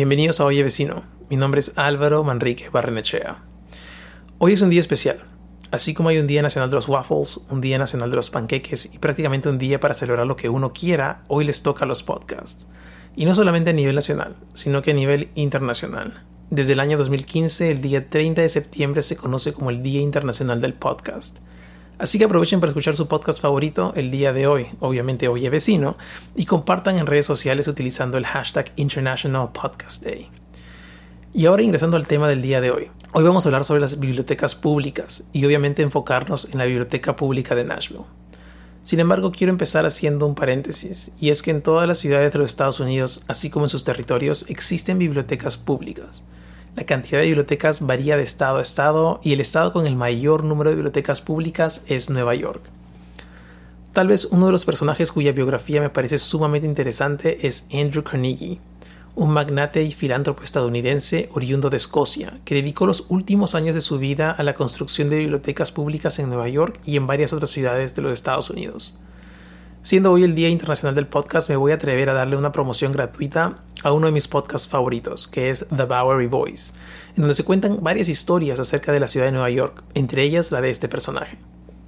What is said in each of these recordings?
Bienvenidos a Oye Vecino. Mi nombre es Álvaro Manrique Barrenechea. Hoy es un día especial. Así como hay un Día Nacional de los Waffles, un Día Nacional de los Panqueques y prácticamente un día para celebrar lo que uno quiera, hoy les toca a los podcasts. Y no solamente a nivel nacional, sino que a nivel internacional. Desde el año 2015, el día 30 de septiembre se conoce como el Día Internacional del Podcast. Así que aprovechen para escuchar su podcast favorito el día de hoy, obviamente Oye Vecino, y compartan en redes sociales utilizando el hashtag International Podcast Day. Y ahora ingresando al tema del día de hoy. Hoy vamos a hablar sobre las bibliotecas públicas y obviamente enfocarnos en la Biblioteca Pública de Nashville. Sin embargo, quiero empezar haciendo un paréntesis, y es que en todas las ciudades de los Estados Unidos, así como en sus territorios, existen bibliotecas públicas. La cantidad de bibliotecas varía de estado a estado y el estado con el mayor número de bibliotecas públicas es Nueva York. Tal vez uno de los personajes cuya biografía me parece sumamente interesante es Andrew Carnegie, un magnate y filántropo estadounidense oriundo de Escocia, que dedicó los últimos años de su vida a la construcción de bibliotecas públicas en Nueva York y en varias otras ciudades de los Estados Unidos. Siendo hoy el Día Internacional del Podcast, me voy a atrever a darle una promoción gratuita a uno de mis podcasts favoritos, que es The Bowery Boys, en donde se cuentan varias historias acerca de la ciudad de Nueva York, entre ellas la de este personaje.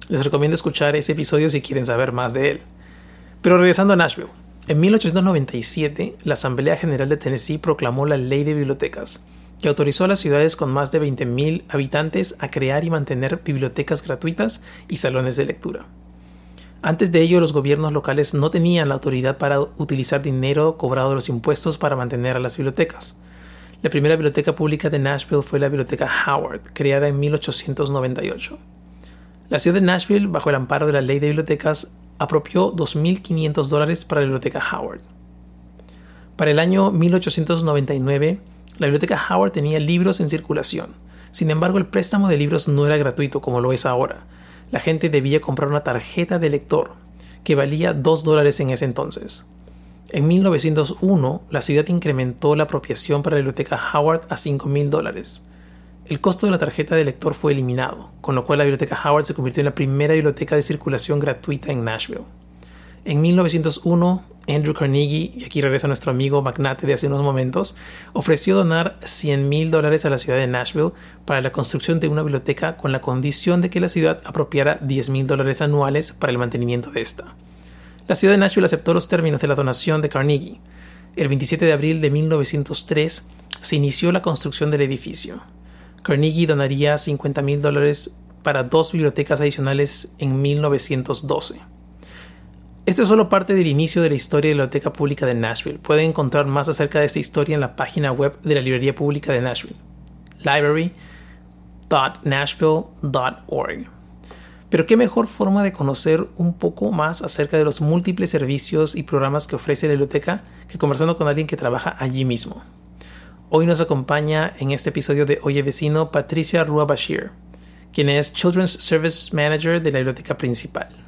Les recomiendo escuchar ese episodio si quieren saber más de él. Pero regresando a Nashville. En 1897, la Asamblea General de Tennessee proclamó la Ley de Bibliotecas, que autorizó a las ciudades con más de 20.000 habitantes a crear y mantener bibliotecas gratuitas y salones de lectura. Antes de ello, los gobiernos locales no tenían la autoridad para utilizar dinero cobrado de los impuestos para mantener a las bibliotecas. La primera biblioteca pública de Nashville fue la Biblioteca Howard, creada en 1898. La ciudad de Nashville, bajo el amparo de la ley de bibliotecas, apropió 2.500 dólares para la Biblioteca Howard. Para el año 1899, la Biblioteca Howard tenía libros en circulación. Sin embargo, el préstamo de libros no era gratuito como lo es ahora, la gente debía comprar una tarjeta de lector que valía 2 dólares en ese entonces. En 1901, la ciudad incrementó la apropiación para la biblioteca Howard a 5 mil dólares. El costo de la tarjeta de lector fue eliminado, con lo cual la biblioteca Howard se convirtió en la primera biblioteca de circulación gratuita en Nashville. En 1901, Andrew Carnegie, y aquí regresa nuestro amigo magnate de hace unos momentos, ofreció donar 100 mil dólares a la ciudad de Nashville para la construcción de una biblioteca con la condición de que la ciudad apropiara 10 mil dólares anuales para el mantenimiento de esta. La ciudad de Nashville aceptó los términos de la donación de Carnegie. El 27 de abril de 1903 se inició la construcción del edificio. Carnegie donaría 50 mil dólares para dos bibliotecas adicionales en 1912. Esto es solo parte del inicio de la historia de la Biblioteca Pública de Nashville. Pueden encontrar más acerca de esta historia en la página web de la Librería Pública de Nashville, library.nashville.org. Pero qué mejor forma de conocer un poco más acerca de los múltiples servicios y programas que ofrece la biblioteca que conversando con alguien que trabaja allí mismo. Hoy nos acompaña en este episodio de Oye Vecino Patricia Rua Bashir, quien es Children's Service Manager de la biblioteca principal.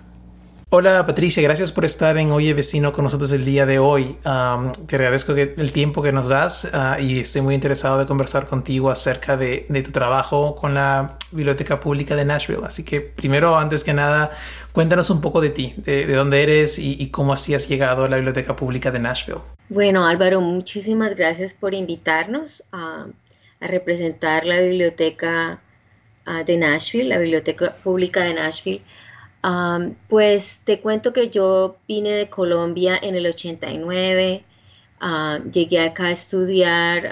Hola Patricia, gracias por estar en Oye Vecino con nosotros el día de hoy. te agradezco el tiempo que nos das ah, y estoy muy interesado de conversar contigo acerca de, tu trabajo con la Biblioteca Pública de Nashville. Así que primero, antes que nada, cuéntanos un poco de ti, de, dónde eres y, cómo así has llegado a la Biblioteca Pública de Nashville. Bueno, Álvaro, muchísimas gracias por invitarnos a, representar la Biblioteca ah, de Nashville, la Biblioteca Pública de Nashville pues te cuento que yo vine de Colombia en el 89, llegué acá a estudiar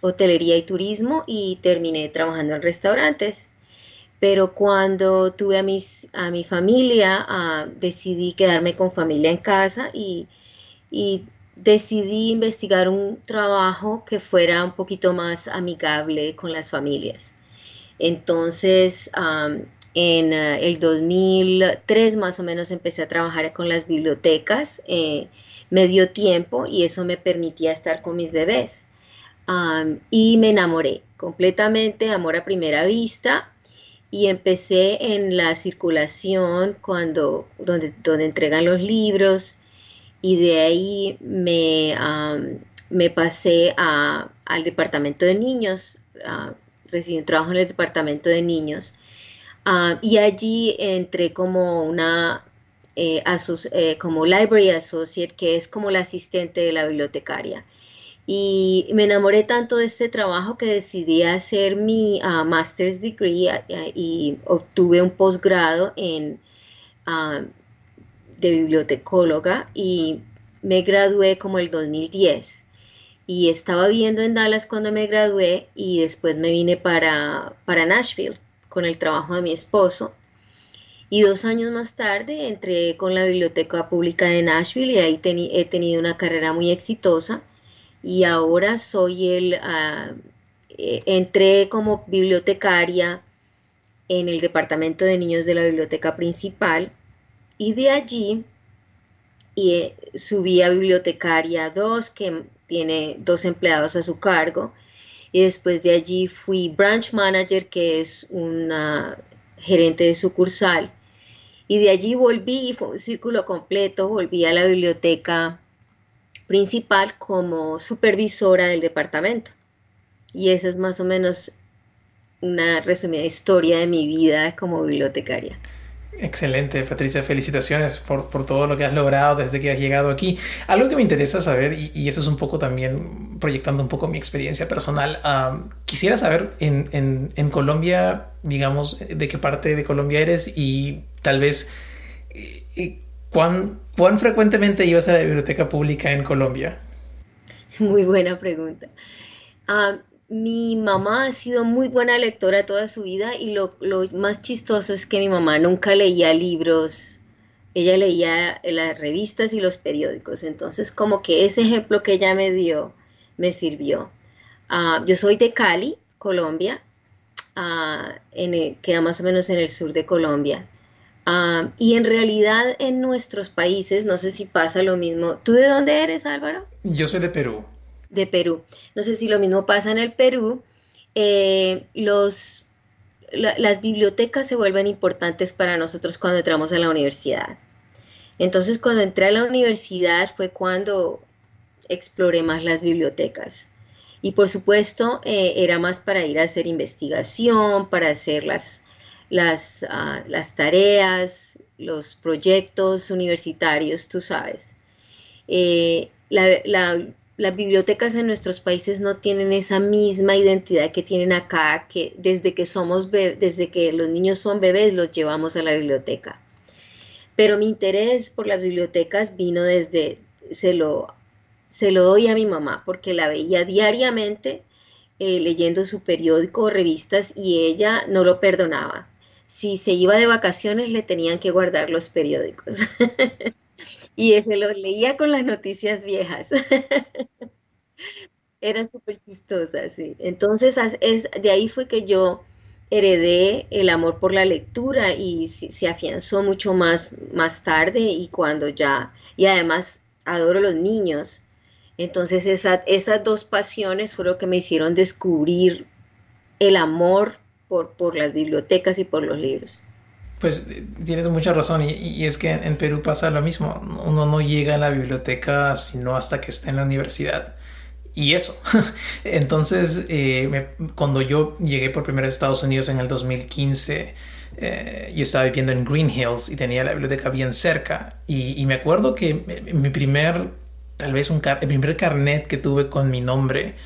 hotelería y turismo y terminé trabajando en restaurantes. Pero cuando tuve a, mis, a mi familia, decidí quedarme con familia en casa y, y decidí investigar un trabajo que fuera un poquito más amigable con las familias. Entonces, en eh, el 2003 más o menos empecé a trabajar con las bibliotecas, eh, me dio tiempo y eso me permitía estar con mis bebés. y me enamoré completamente, amor a primera vista, y empecé en la circulación cuando, donde, donde entregan los libros, y de ahí me, me pasé al departamento de niños, recibí un trabajo en el departamento de niños Ah, y allí entré como una eh, eh, como library associate, que es como la asistente de la bibliotecaria. Y me enamoré tanto de este trabajo que decidí hacer mi uh, master's degree y obtuve un posgrado en de bibliotecóloga y me gradué como el 2010 y estaba viviendo en Dallas cuando me gradué y después me vine para, para Nashville con el trabajo de mi esposo. Y dos años más tarde entré con la Biblioteca Pública de Nashville y ahí he tenido una carrera muy exitosa. Y ahora soy el, ah, eh, entré como bibliotecaria en el Departamento de Niños de la Biblioteca Principal y de allí y, eh, subí a Bibliotecaria 2, que tiene dos empleados a su cargo, y después de allí fui branch manager, que es una gerente de sucursal, y de allí volví, fue un círculo completo, volví a la biblioteca principal como supervisora del departamento. Y esa es más o menos una resumida historia de mi vida como bibliotecaria. Excelente, Patricia, felicitaciones por, todo lo que has logrado desde que has llegado aquí. Algo que me interesa saber, y, eso es un poco también proyectando un poco mi experiencia personal, quisiera saber en, Colombia, digamos, de qué parte de Colombia eres y tal vez eh, eh, cuán, cuán frecuentemente ibas a la biblioteca pública en Colombia. Muy buena pregunta. Mi mamá ha sido muy buena lectora toda su vida y lo, más chistoso es que mi mamá nunca leía libros, ella leía las revistas y los periódicos, entonces como que ese ejemplo que ella me dio me sirvió. Ah, yo soy de Cali, Colombia, uh, queda más o menos en el sur de Colombia. Ah, y en realidad en nuestros países, no sé si pasa lo mismo. ¿Tú de dónde eres, Álvaro? Yo soy de Perú de Perú. No sé si lo mismo pasa en el Perú. Eh, los, las bibliotecas se vuelven importantes para nosotros cuando entramos a la universidad. Entonces, cuando entré a la universidad fue cuando exploré más las bibliotecas. Y por supuesto, eh, era más para ir a hacer investigación, para hacer las, las, ah, las tareas, los proyectos universitarios, tú sabes. Eh, la, la, las bibliotecas en nuestros países no tienen esa misma identidad que tienen acá, que desde que somos desde que los niños son bebés los llevamos a la biblioteca. Pero mi interés por las bibliotecas vino desde se lo se lo doy a mi mamá porque la veía diariamente eh, leyendo su periódico o revistas y ella no lo perdonaba. Si se iba de vacaciones le tenían que guardar los periódicos. y se los leía con las noticias viejas. Era súper chistosa, sí. Entonces, es, de ahí fue que yo heredé el amor por la lectura y se, afianzó mucho más, más tarde y cuando ya, y además adoro los niños. Entonces, esas dos pasiones fueron que me hicieron descubrir el amor por, por las bibliotecas y por los libros. Pues tienes mucha razón y, es que en Perú pasa lo mismo. Uno no llega a la biblioteca sino hasta que está en la universidad. Y eso. Entonces, eh, cuando yo llegué por primera vez a Estados Unidos en el 2015, eh, yo estaba viviendo en Green Hills y tenía la biblioteca bien cerca. Y, me acuerdo que mi primer, tal vez un el primer carnet que tuve con mi nombre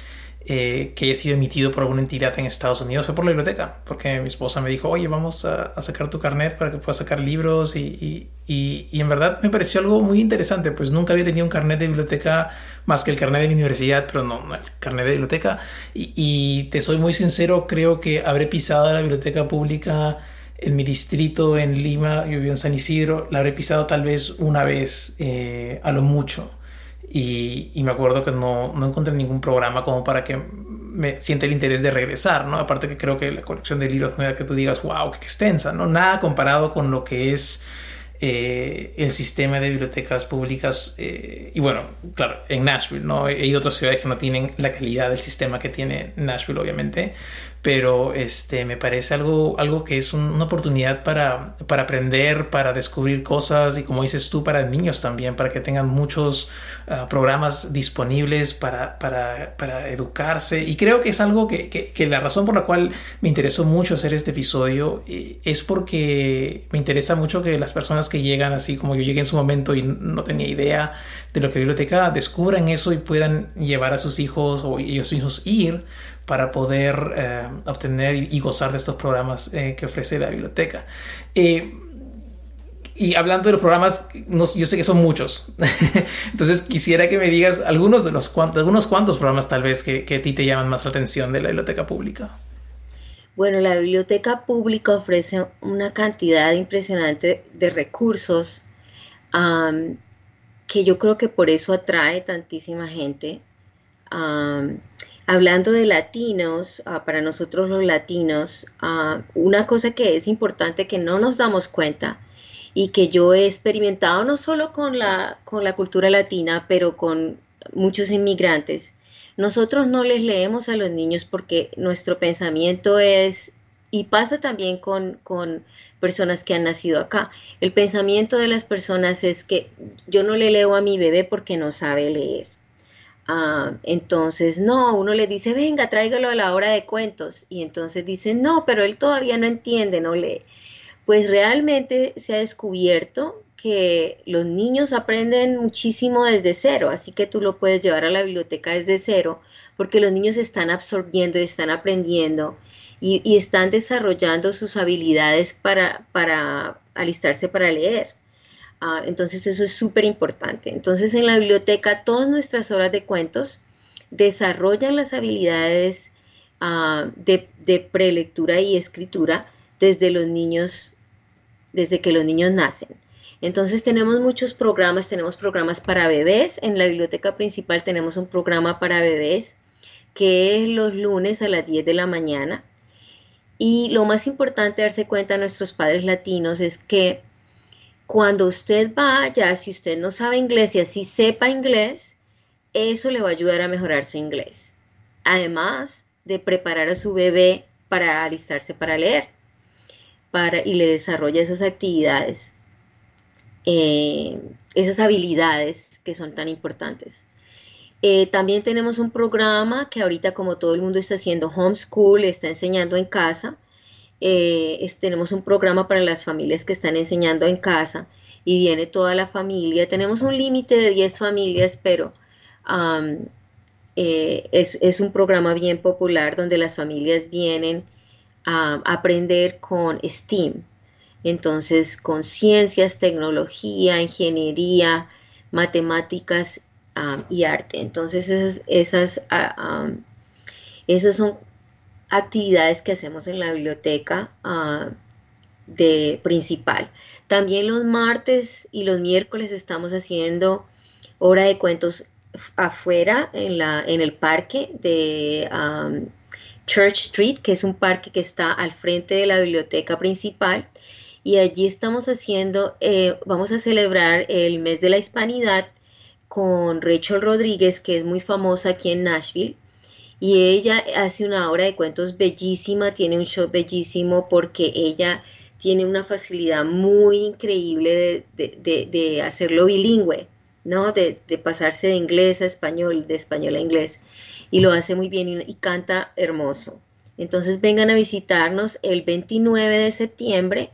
eh, que haya sido emitido por alguna entidad en Estados Unidos fue por la biblioteca, porque mi esposa me dijo, oye, vamos a, sacar tu carnet para que puedas sacar libros y, y, y, en verdad me pareció algo muy interesante, pues nunca había tenido un carnet de biblioteca más que el carnet de mi universidad, pero no, el carnet de biblioteca. Y, te soy muy sincero, creo que habré pisado la biblioteca pública en mi distrito en Lima, yo vivo en San Isidro, la habré pisado tal vez una vez a lo mucho. Y, me acuerdo que no, no, encontré ningún programa como para que me siente el interés de regresar, ¿no? Aparte que creo que la colección de libros no era que tú digas, wow, qué extensa, ¿no? Nada comparado con lo que es eh, el sistema de bibliotecas públicas eh, y bueno, claro, en Nashville, ¿no? Hay otras ciudades que no tienen la calidad del sistema que tiene Nashville, obviamente, pero este, me parece algo, algo que es una oportunidad para, para aprender, para descubrir cosas y como dices tú, para niños también, para que tengan muchos ah, programas disponibles para, para, para, educarse. Y creo que es algo que, que, que, la razón por la cual me interesó mucho hacer este episodio eh, es porque me interesa mucho que las personas que llegan, así como yo llegué en su momento y no tenía idea de lo que biblioteca, descubran eso y puedan llevar a sus hijos o ellos mismos ir para poder eh, obtener y gozar de estos programas eh, que ofrece la biblioteca. Eh, y hablando de los programas, yo sé que son muchos. Entonces quisiera que me digas algunos de los algunos cuantos programas tal vez que, a ti te llaman más la atención de la biblioteca pública. Bueno, la biblioteca pública ofrece una cantidad impresionante de recursos que yo creo que por eso atrae tantísima gente. Hablando de latinos, ah, para nosotros los latinos, ah, una cosa que es importante que no nos damos cuenta y que yo he experimentado no solo con la, con la cultura latina, pero con muchos inmigrantes, nosotros no les leemos a los niños porque nuestro pensamiento es, y pasa también con, con personas que han nacido acá, el pensamiento de las personas es que yo no le leo a mi bebé porque no sabe leer. Ah, entonces, no, uno le dice, venga, tráigalo a la hora de cuentos. Y entonces dice, no, pero él todavía no entiende, no lee. Pues realmente se ha descubierto que los niños aprenden muchísimo desde cero, así que tú lo puedes llevar a la biblioteca desde cero, porque los niños están absorbiendo, están aprendiendo y, y están desarrollando sus habilidades para alistarse para leer. Ah, entonces eso es súper importante. Entonces en la biblioteca todas nuestras horas de cuentos desarrollan las habilidades ah, de, prelectura y escritura desde los niños, desde que los niños nacen. Entonces tenemos muchos programas, tenemos programas para bebés. En la biblioteca principal tenemos un programa para bebés que es los lunes a las 10 de la mañana. Y lo más importante darse cuenta a nuestros padres latinos es que cuando usted vaya, si usted no sabe inglés y así sepa inglés, eso le va a ayudar a mejorar su inglés. Además de preparar a su bebé para alistarse para leer para, y le desarrolla esas actividades, eh, esas habilidades que son tan importantes. Eh, también tenemos un programa que ahorita como todo el mundo está haciendo homeschool, está enseñando en casa, eh, tenemos un programa para las familias que están enseñando en casa y viene toda la familia. Tenemos un límite de 10 familias, pero eh, es, un programa bien popular donde las familias vienen a aprender con STEAM. Entonces, con ciencias, tecnología, ingeniería, matemáticas y arte. Entonces, esas, esas, esas son actividades que hacemos en la biblioteca ah, de principal. También los martes y los miércoles estamos haciendo hora de cuentos afuera en, la, en el parque de Church Street, que es un parque que está al frente de la biblioteca principal. Y allí estamos haciendo, eh, vamos a celebrar el mes de la hispanidad con Rachel Rodríguez, que es muy famosa aquí en Nashville y ella hace una obra de cuentos bellísima, tiene un show bellísimo porque ella tiene una facilidad muy increíble de, hacerlo bilingüe, ¿no? De, pasarse de inglés a español, de español a inglés, y lo hace muy bien y, canta hermoso. Entonces vengan a visitarnos el 29 de septiembre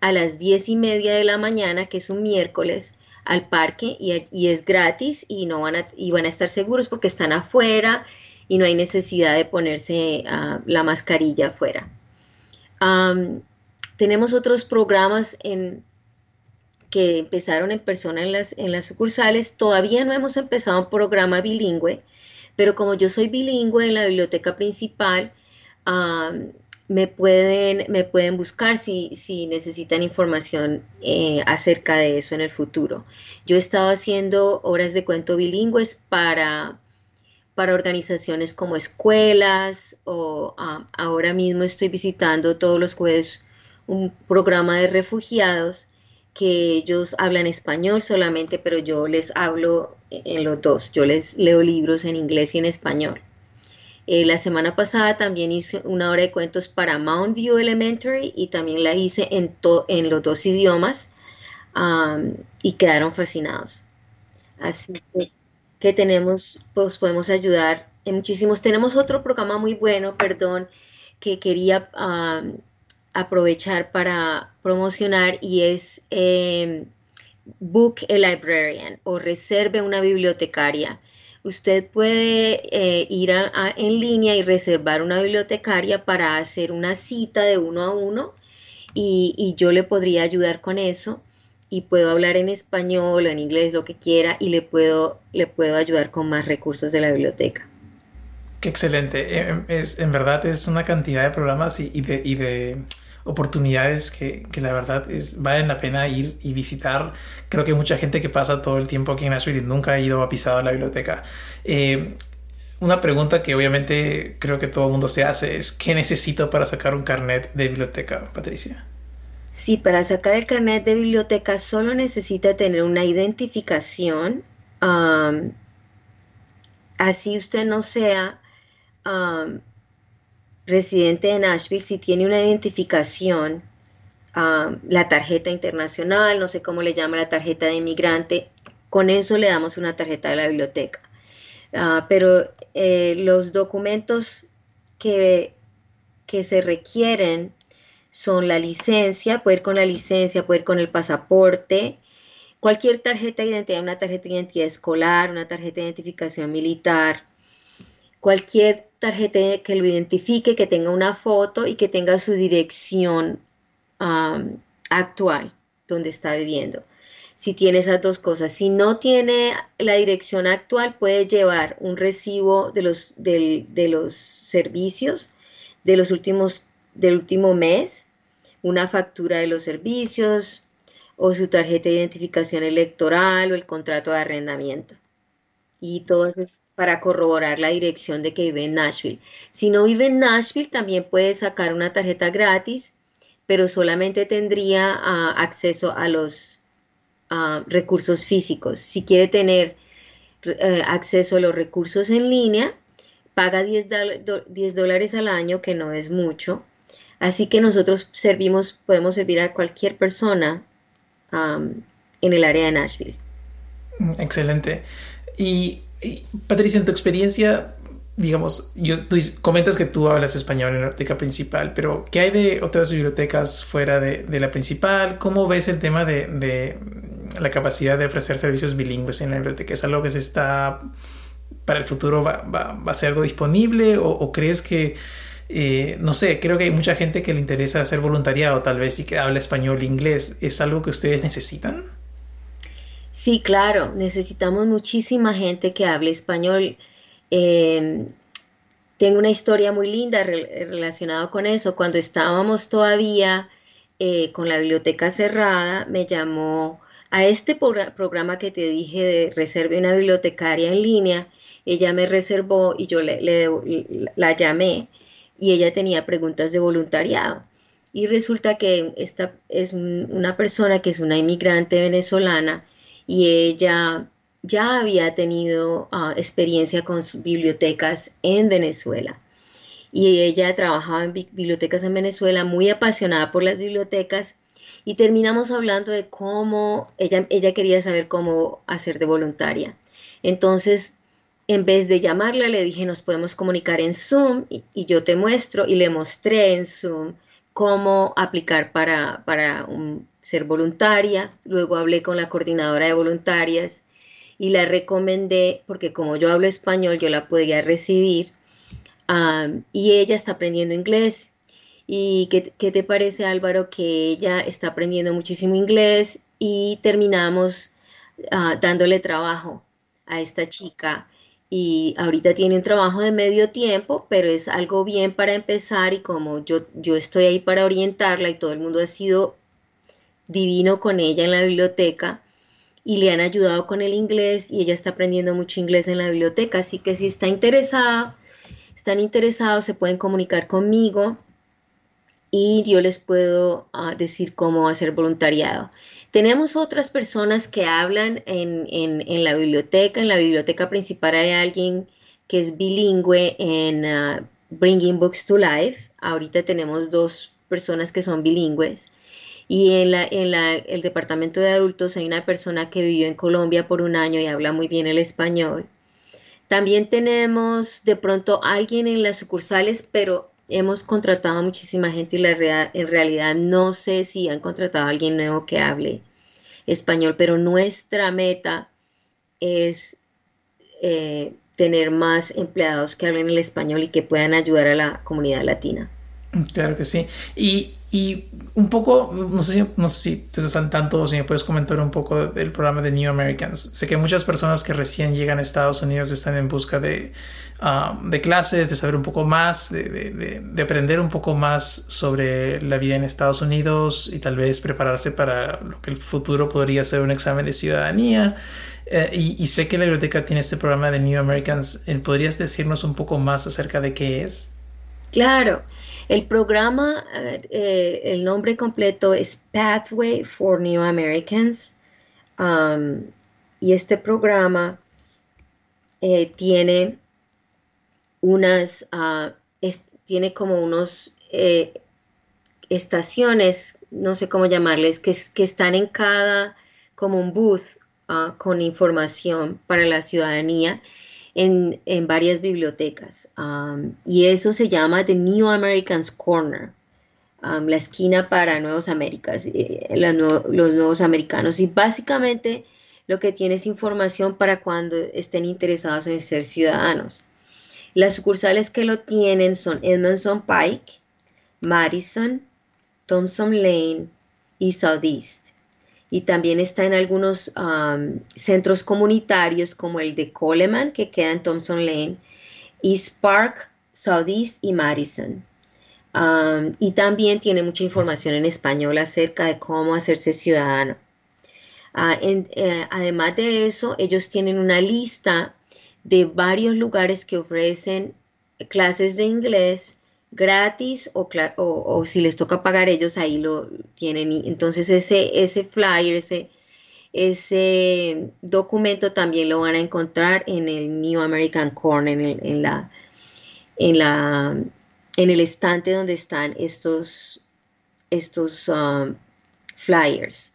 a las 10 y media de la mañana, que es un miércoles, al parque y, es gratis y, no van a, y van a estar seguros porque están afuera y no hay necesidad de ponerse ah, la mascarilla afuera. tenemos otros programas en, que empezaron en persona en las, en las sucursales. Todavía no hemos empezado un programa bilingüe, pero como yo soy bilingüe en la biblioteca principal, me, pueden, me pueden buscar si, si necesitan información eh, acerca de eso en el futuro. Yo he estado haciendo horas de cuento bilingües para para organizaciones como escuelas o ah, ahora mismo estoy visitando todos los jueves un programa de refugiados que ellos hablan español solamente, pero yo les hablo en los dos. Yo les leo libros en inglés y en español. Eh, la semana pasada también hice una hora de cuentos para Mount View Elementary y también la hice en, en los dos idiomas y quedaron fascinados. Así que, tenemos, pues podemos ayudar en muchísimos. Tenemos otro programa muy bueno, perdón, que quería aprovechar para promocionar y es em, Book a Librarian o Reserve una bibliotecaria. Usted puede eh, ir en línea y reservar una bibliotecaria para hacer una cita de uno a uno y, yo le podría ayudar con eso y puedo hablar en español o en inglés, lo que quiera, y le puedo, le puedo ayudar con más recursos de la biblioteca. Qué excelente. Em, es, en verdad es una cantidad de programas y, de, y de oportunidades que, que, la verdad es, valen la pena ir y visitar. Creo que mucha gente que pasa todo el tiempo aquí en Nashville y nunca ha ido a pisar a la biblioteca. Eh, una pregunta que obviamente creo que todo el mundo se hace es ¿qué necesito para sacar un carnet de biblioteca, Patricia? Sí, para sacar el carnet de biblioteca solo necesita tener una identificación. así usted no sea residente de Nashville, si tiene una identificación, ah, la tarjeta internacional, no sé cómo le llama la tarjeta de inmigrante, con eso le damos una tarjeta de la biblioteca. Ah, pero eh, los documentos que, que se requieren son la licencia, poder con la licencia, poder con el pasaporte, cualquier tarjeta de identidad, una tarjeta de identidad escolar, una tarjeta de identificación militar, cualquier tarjeta que lo identifique, que tenga una foto y que tenga su dirección actual donde está viviendo. Si tiene esas dos cosas, si no tiene la dirección actual, puede llevar un recibo de los, de los servicios de los últimos, del último mes, una factura de los servicios o su tarjeta de identificación electoral o el contrato de arrendamiento. Y todo eso para corroborar la dirección de que vive en Nashville. Si no vive en Nashville, también puede sacar una tarjeta gratis, pero solamente tendría ah, acceso a los ah, recursos físicos. Si quiere tener eh, acceso a los recursos en línea, paga 10, dólares al año, que no es mucho. Así que nosotros servimos, podemos servir a cualquier persona en el área de Nashville. Excelente. Y Patricia, en tu experiencia, digamos, yo, tú comentas que tú hablas español en la biblioteca principal, pero ¿qué hay de otras bibliotecas fuera de, la principal? ¿Cómo ves el tema de, la capacidad de ofrecer servicios bilingües en la biblioteca? ¿Es algo que se está, para el futuro, va, a ser algo disponible o, crees que... Eh, no sé, creo que hay mucha gente que le interesa hacer voluntariado, tal vez, y que habla español e inglés. ¿Es algo que ustedes necesitan? Sí, claro, necesitamos muchísima gente que hable español. Em, tengo una historia muy linda relacionada con eso. Cuando estábamos todavía eh, con la biblioteca cerrada, me llamó a este programa que te dije de reserve una bibliotecaria en línea. Ella me reservó y yo le, la llamé y ella tenía preguntas de voluntariado. Y resulta que esta es una persona que es una inmigrante venezolana y ella ya había tenido ah, experiencia con bibliotecas en Venezuela. Y ella trabajaba en bibliotecas en Venezuela, muy apasionada por las bibliotecas, y terminamos hablando de cómo ella, ella quería saber cómo hacer de voluntaria. Entonces, en vez de llamarla, le dije, nos podemos comunicar en Zoom y, yo te muestro y le mostré en Zoom cómo aplicar para, para ser voluntaria. Luego hablé con la coordinadora de voluntarias y la recomendé porque como yo hablo español yo la podía recibir y ella está aprendiendo inglés. ¿Y qué, te parece Álvaro que ella está aprendiendo muchísimo inglés y terminamos ah, dándole trabajo a esta chica? Y ahorita tiene un trabajo de medio tiempo, pero es algo bien para empezar y como yo, yo estoy ahí para orientarla y todo el mundo ha sido divino con ella en la biblioteca, y le han ayudado con el inglés y ella está aprendiendo mucho inglés en la biblioteca, así que si está interesada, están interesados, se pueden comunicar conmigo y yo les puedo ah, decir cómo hacer voluntariado. Tenemos otras personas que hablan en, en, la biblioteca, en la biblioteca principal hay alguien que es bilingüe en ah, Bringing Books to Life. Ahorita tenemos dos personas que son bilingües. Y en, la, en la, el departamento de adultos hay una persona que vivió en Colombia por un año y habla muy bien el español. También tenemos de pronto alguien en las sucursales, pero hemos contratado a muchísima gente y la en realidad no sé si han contratado a alguien nuevo que hable español, pero nuestra meta es eh, tener más empleados que hablen el español y que puedan ayudar a la comunidad latina. Claro que sí. Y, y un poco, no sé, si, no sé si te estás tanto o si me puedes comentar un poco del programa de New Americans. Sé que muchas personas que recién llegan a Estados Unidos están en busca de, ah, de clases, de saber un poco más, de, de, de, aprender un poco más sobre la vida en Estados Unidos y tal vez prepararse para lo que el futuro podría ser un examen de ciudadanía. Eh, y, y, sé que la biblioteca tiene este programa de New Americans. ¿Podrías decirnos un poco más acerca de qué es? Claro. El programa, eh, el nombre completo es Pathway for New Americans. Um, y este programa eh, tiene unas, uh, tiene como unos eh, estaciones, no sé cómo llamarles, que, que están en cada, como un booth uh, con información para la ciudadanía en, varias bibliotecas. Um, y eso se llama The New Americans Corner, um, la esquina para Nuevos Américas, eh, los nuevos americanos. Y básicamente lo que tiene es información para cuando estén interesados en ser ciudadanos. Las sucursales que lo tienen son Edmondson Pike, Madison, Thompson Lane y Southeast y también está en algunos centros comunitarios como el de Coleman, que queda en Thompson Lane, East Park, Southeast y Madison. y también tiene mucha información en español acerca de cómo hacerse ciudadano. Ah, eh, además de eso, ellos tienen una lista de varios lugares que ofrecen clases de inglés gratis o, o, si les toca pagar ellos, ahí lo tienen. Entonces ese, ese flyer, ese, ese documento también lo van a encontrar en el New American Corn, en, en, la, en, la, en el estante donde están estos, estos um, flyers.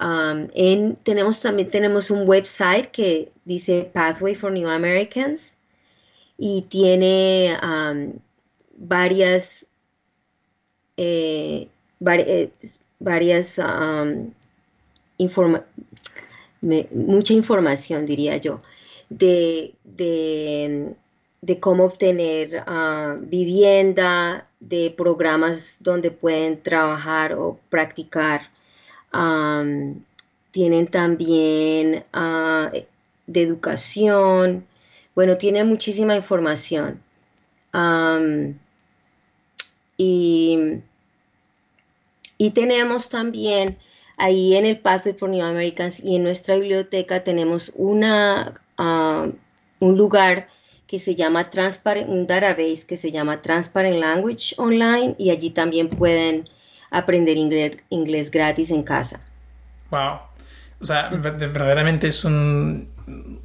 Um, en, tenemos, también tenemos un website que dice Pathway for New Americans y tiene um, varias, eh, eh, varias mucha información, diría yo, de, de, cómo obtener ah, vivienda, de programas donde pueden trabajar o practicar. tienen también ah, de educación. Bueno, tiene muchísima información. Y, tenemos también ahí en el Pathway for New Americans y en nuestra biblioteca tenemos una, ah, un lugar que se llama Transparent, un database que se llama Transparent Language Online y allí también pueden aprender inglés, inglés gratis en casa. Wow. O sea, verdaderamente es un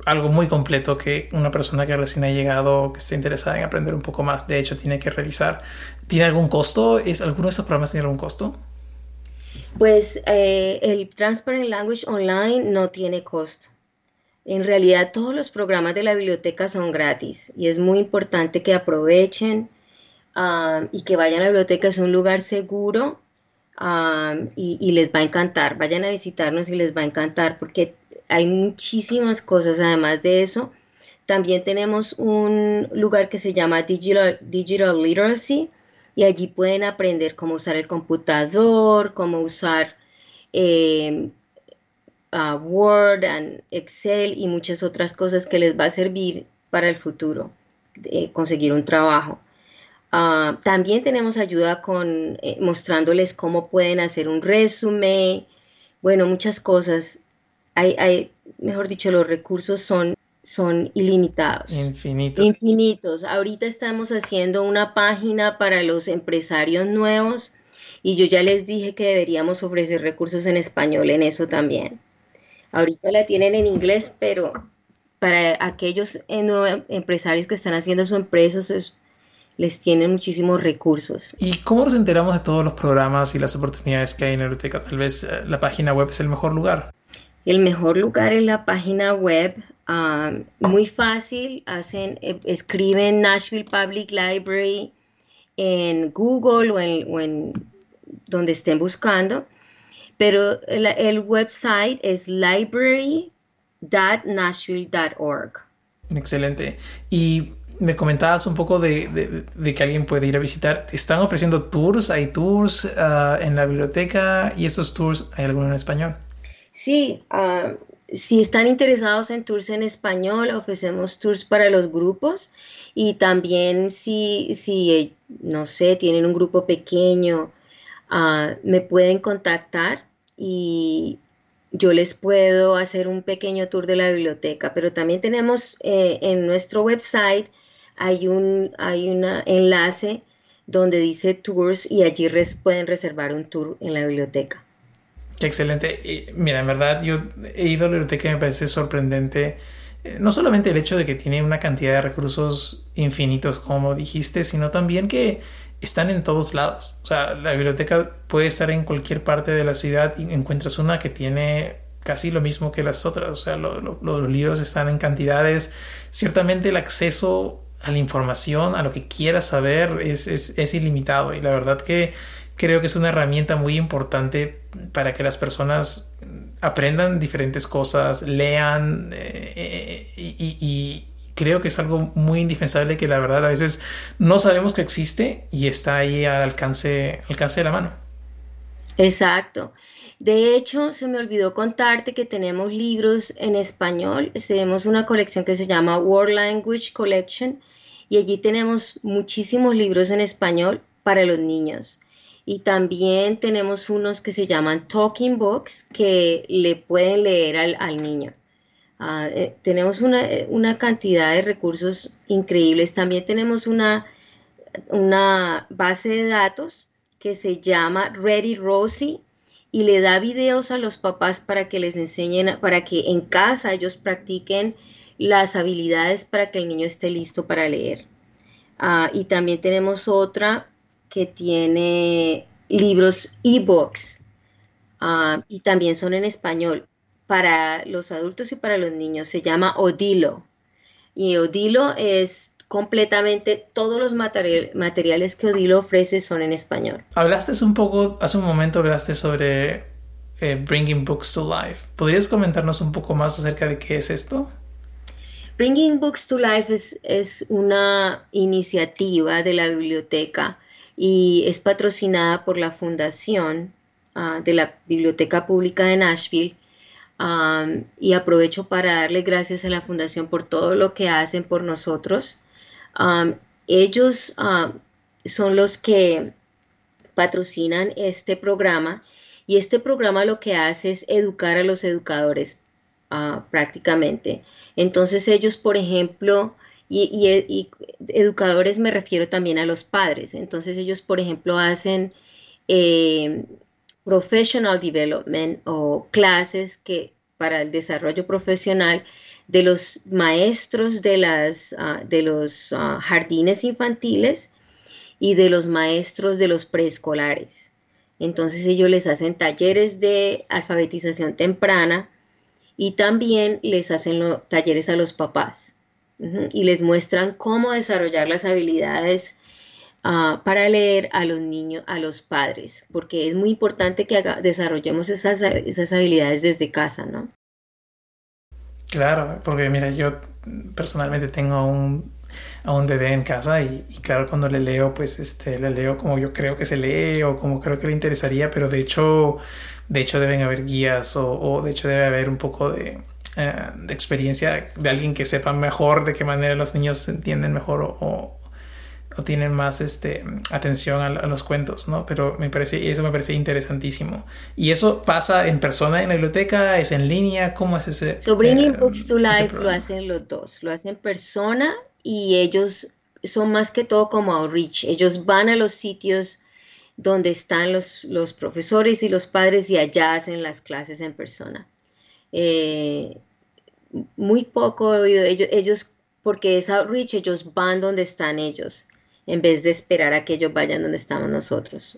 algo muy completo que una persona que recién ha llegado, que esté interesada en aprender un poco más, de hecho, tiene que revisar. ¿Tiene algún costo? ¿Es, ¿Alguno de estos programas tiene algún costo? Pues eh, el Transparent Language Online no tiene costo. En realidad todos los programas de la biblioteca son gratis y es muy importante que aprovechen ah, y que vayan a la biblioteca. Es un lugar seguro ah, y, y, les va a encantar. Vayan a visitarnos y les va a encantar porque hay muchísimas cosas además de eso. También tenemos un lugar que se llama Digital, Digital Literacy y allí pueden aprender cómo usar el computador, cómo usar em, Word, and Excel y muchas otras cosas que les va a servir para el futuro, conseguir un trabajo. Ah, también tenemos ayuda con eh, mostrándoles cómo pueden hacer un resumen, bueno, muchas cosas hay, hay, mejor dicho, los recursos son, son ilimitados. Infinitos. Infinitos. Ahorita estamos haciendo una página para los empresarios nuevos y yo ya les dije que deberíamos ofrecer recursos en español en eso también. Ahorita la tienen en inglés, pero para aquellos eh, empresarios que están haciendo su empresa, les tienen muchísimos recursos. ¿Y cómo nos enteramos de todos los programas y las oportunidades que hay en Biblioteca? Tal vez eh, la página web es el mejor lugar. El mejor lugar es la página web. Ah, muy fácil, hacen, eh, escriben Nashville Public Library en Google o en, donde estén buscando, pero el, el website es library.nashville.org. Excelente. Y me comentabas un poco de, que alguien puede ir a visitar. ¿Están ofreciendo tours? ¿Hay tours ah, en la biblioteca? ¿Y esos tours hay alguno en español? Sí, ah, si están interesados en tours en español, ofrecemos tours para los grupos y también si, si no sé, tienen un grupo pequeño, ah, me pueden contactar y yo les puedo hacer un pequeño tour de la biblioteca, pero también tenemos eh, en nuestro website hay un hay una enlace donde dice tours y allí pueden reservar un tour en la biblioteca. Qué excelente. mira, en verdad yo he ido a la biblioteca y me parece sorprendente. Eh, no solamente el hecho de que tiene una cantidad de recursos infinitos, como dijiste, sino también que están en todos lados. O sea, la biblioteca puede estar en cualquier parte de la ciudad y encuentras una que tiene casi lo mismo que las otras. O sea, los libros están en cantidades. Ciertamente el acceso a la información, a lo que quieras saber, es, es, es ilimitado. Y la verdad que creo que es una herramienta muy importante para que las personas aprendan diferentes cosas, lean eh, eh, y, creo que es algo muy indispensable que la verdad a veces no sabemos que existe y está ahí al alcance, alcance de la mano. Exacto. De hecho, se me olvidó contarte que tenemos libros en español. Tenemos una colección que se llama World Language Collection y allí tenemos muchísimos libros en español para los niños. Y también tenemos unos que se llaman Talking Books que le pueden leer al, niño. Ah, eh, tenemos eh, una, cantidad de recursos increíbles. También tenemos una, una base de datos que se llama Ready Rosie y le da videos a los papás para que les enseñen, para que en casa ellos practiquen las habilidades para que el niño esté listo para leer. Ah, y también tenemos otra que tiene libros e-books ah, y también son en español para los adultos y para los niños. Se llama Odilo. Y Odilo es completamente, todos los materiales que Odilo ofrece son en español. Hablaste un poco, hace un momento hablaste sobre eh, Bringing Books to Life. ¿Podrías comentarnos un poco más acerca de qué es esto? Bringing Books to Life es, una iniciativa de la biblioteca y es patrocinada por la Fundación ah, de la Biblioteca Pública de Nashville. y aprovecho para darle gracias a la Fundación por todo lo que hacen por nosotros. ellos son los que patrocinan este programa y este programa lo que hace es educar a los educadores ah, prácticamente. Entonces ellos, por ejemplo, y, educadores me refiero también a los padres. Entonces ellos, por ejemplo, hacen eh, professional development o clases que para el desarrollo profesional de los maestros de, las, ah, de los ah, jardines infantiles y de los maestros de los preescolares. Entonces ellos les hacen talleres de alfabetización temprana y también les hacen talleres a los papás y les muestran cómo desarrollar las habilidades ah, para leer a los niños, a los padres, porque es muy importante que desarrollemos esas, esas habilidades desde casa, ¿no? Claro, porque mira, yo personalmente tengo un, a un bebé en casa y, y, claro, cuando le leo, pues este, le leo como yo creo que se lee o como creo que le interesaría, pero de hecho de hecho deben haber guías o, de hecho debe haber un poco de, eh, de, experiencia de alguien que sepa mejor de qué manera los niños entienden mejor o, o tienen más este, atención a, los cuentos, ¿no? Pero me parece, eso me parece interesantísimo. ¿Y eso pasa en persona en la biblioteca? ¿Es en línea? ¿Cómo es ese? So Bringing eh, Books to Life lo hacen los dos, lo hacen en persona y ellos son más que todo como outreach. Ellos van a los sitios donde están los, los profesores y los padres y allá hacen las clases en persona. Eh, muy poco he oído ellos, ellos, porque es outreach, ellos van donde están ellos, en vez de esperar a que ellos vayan donde estamos nosotros.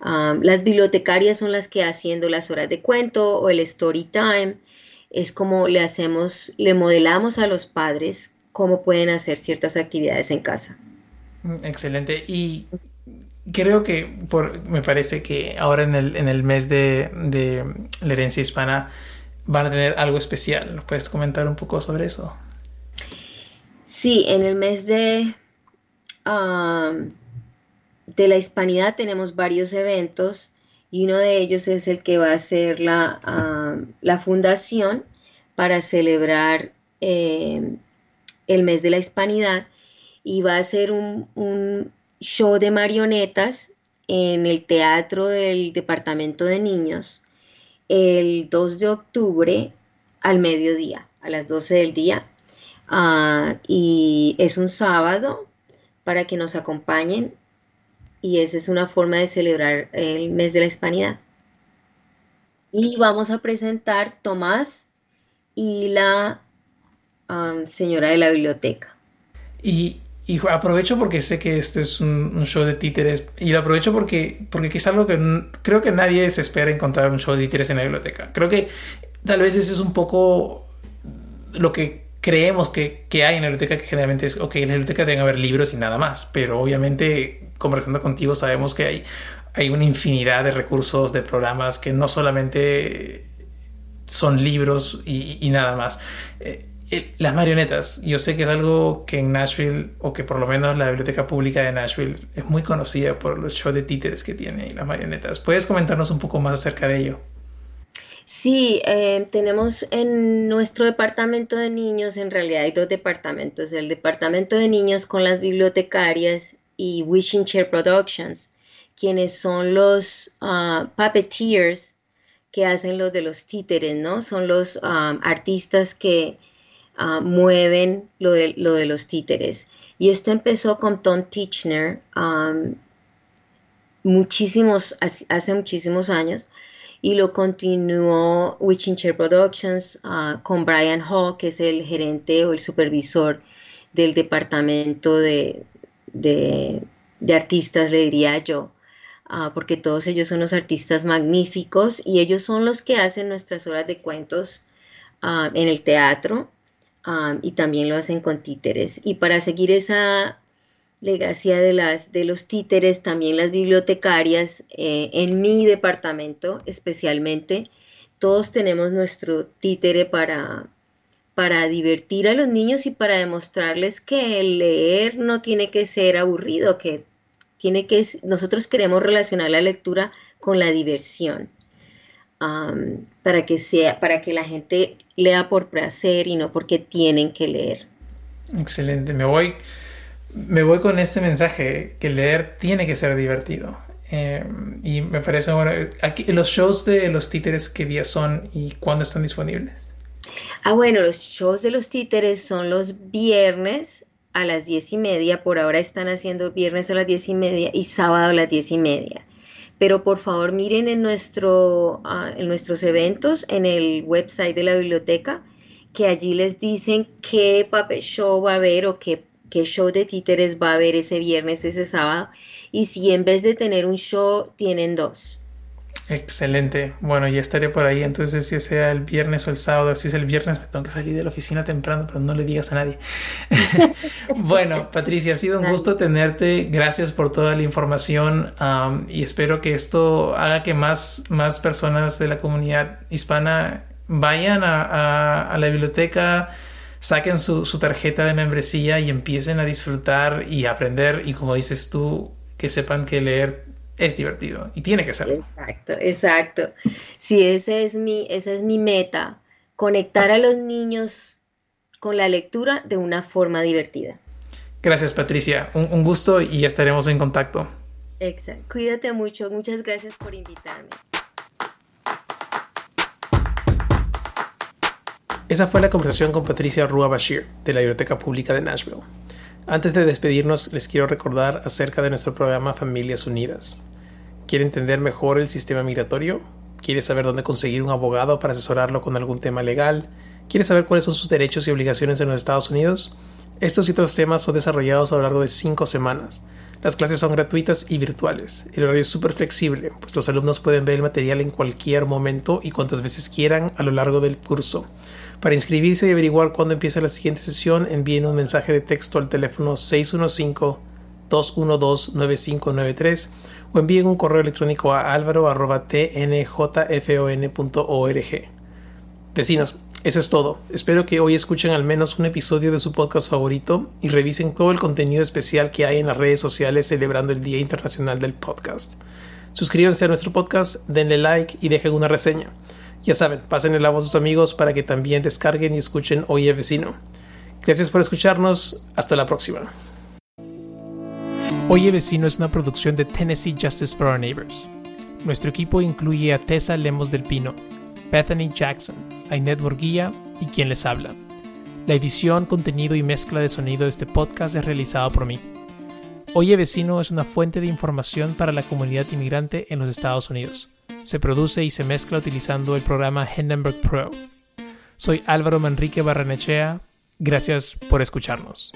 las bibliotecarias son las que haciendo las horas de cuento o el story time, es como le hacemos, le modelamos a los padres cómo pueden hacer ciertas actividades en casa. Mm, excelente. Y creo que por, me parece que ahora en el, en el mes de, de la herencia hispana, van a tener algo especial. ¿Nos puedes comentar un poco sobre eso? Sí, en el mes de, de la hispanidad tenemos varios eventos y uno de ellos es el que va a ser la, la fundación para celebrar em, el mes de la hispanidad y va a ser un, un show de marionetas en el teatro del departamento de niños el 2 de octubre al mediodía, a las 12 del día. Ah, y es un sábado para que nos acompañen y esa es una forma de celebrar el mes de la hispanidad. Y vamos a presentar Tomás y la señora de la biblioteca. Y y aprovecho porque sé que este es un, show de títeres. Y lo aprovecho porque, porque es algo que creo que nadie se espera encontrar un show de títeres en la biblioteca. Creo que tal vez eso es un poco lo que creemos que, que hay en la biblioteca, que generalmente es, ok, en la biblioteca deben haber libros y nada más. Pero obviamente, conversando contigo, sabemos que hay, hay una infinidad de recursos, de programas que no solamente son libros y, y nada más. Eh, las marionetas, yo sé que es algo que en Nashville, o que por lo menos la biblioteca pública de Nashville, es muy conocida por los shows de títeres que tiene y las marionetas. ¿Puedes comentarnos un poco más acerca de ello? Sí, eh, tenemos en nuestro departamento de niños, en realidad hay dos departamentos, el departamento de niños con las bibliotecarias y Wishing Chair Productions, quienes son los uh, puppeteers que hacen los de los títeres, ¿no? Son los ah, artistas que Ah, mueven lo de, lo de, los títeres. Y esto empezó con Tom Tichner muchísimos, hace muchísimos años y lo continuó Witching Chair Productions ah, con Brian Hall, que es el gerente o el supervisor del departamento de, artistas, le diría yo, ah, porque todos ellos son los artistas magníficos y ellos son los que hacen nuestras horas de cuentos en el teatro y también lo hacen con títeres. Y para seguir esa legacia de, las, de los títeres, también las bibliotecarias, eh, en mi departamento especialmente, todos tenemos nuestro títere para, para divertir a los niños y para demostrarles que el leer no tiene que ser aburrido, que tiene que nosotros queremos relacionar la lectura con la diversión para que sea, para que la gente lea por placer y no porque tienen que leer. Excelente, me voy, me voy con este mensaje que leer tiene que ser divertido. Eh, y me parece bueno. Aquí, los shows de los títeres que día son y cuándo están disponibles. Ah, bueno, los shows de los títeres son los viernes a las diez y media. Por ahora están haciendo viernes a las diez y media y sábado a las diez y media pero por favor miren en, nuestro, ah, en nuestros eventos, en el website de la biblioteca, que allí les dicen qué papel show va a haber o qué, qué show de títeres va a haber ese viernes, ese sábado, y si en vez de tener un show tienen dos. Excelente. Bueno, ya estaré por ahí. Entonces, si sea el viernes o el sábado, si es el viernes, me tengo que salir de la oficina temprano, pero no le digas a nadie. bueno, Patricia, ha sido un gusto tenerte. Gracias por toda la información y espero que esto haga que más, más personas de la comunidad hispana vayan a, la biblioteca, saquen su, su tarjeta de membresía y empiecen a disfrutar y aprender. Y como dices tú, que sepan que leer es divertido y tiene que ser. Exacto, exacto. Sí, ese es mi, esa es mi meta, conectar a los niños con la lectura de una forma divertida. Gracias, Patricia. Un, gusto y estaremos en contacto. Exacto. Cuídate mucho. Muchas gracias por invitarme. Esa fue la conversación con Patricia Rua Bashir, de la Biblioteca Pública de Nashville. Antes de despedirnos, les quiero recordar acerca de nuestro programa Familias Unidas. ¿Quiere entender mejor el sistema migratorio? ¿Quiere saber dónde conseguir un abogado para asesorarlo con algún tema legal? ¿Quiere saber cuáles son sus derechos y obligaciones en los Estados Unidos? Estos y otros temas son desarrollados a lo largo de cinco semanas. Las clases son gratuitas y virtuales. El horario es súper flexible, pues los alumnos pueden ver el material en cualquier momento y cuantas veces quieran a lo largo del curso. Para inscribirse y averiguar cuándo empieza la siguiente sesión, envíen un mensaje de texto al teléfono 615-212-9593 o envíen un correo electrónico a alvaro.tnjfon.org. Vecinos, eso es todo. Espero que hoy escuchen al menos un episodio de su podcast favorito y revisen todo el contenido especial que hay en las redes sociales celebrando el Día Internacional del Podcast. Suscríbanse a nuestro podcast, denle like y dejen una reseña. Ya saben, pasen la voz a sus amigos para que también descarguen y escuchen Oye Vecino. Gracias por escucharnos. Hasta la próxima. Oye Vecino es una producción de Tennessee Justice for Our Neighbors. Nuestro equipo incluye a Tessa Lemos del Pino, Bethany Jackson, Ainet Borguilla y quien les habla. La edición, contenido y mezcla de sonido de este podcast es realizado por mí. Oye Vecino es una fuente de información para la comunidad inmigrante en los Estados Unidos. Se produce y se mezcla utilizando el programa Hindenburg Pro. Soy Álvaro Manrique Barranechea. Gracias por escucharnos.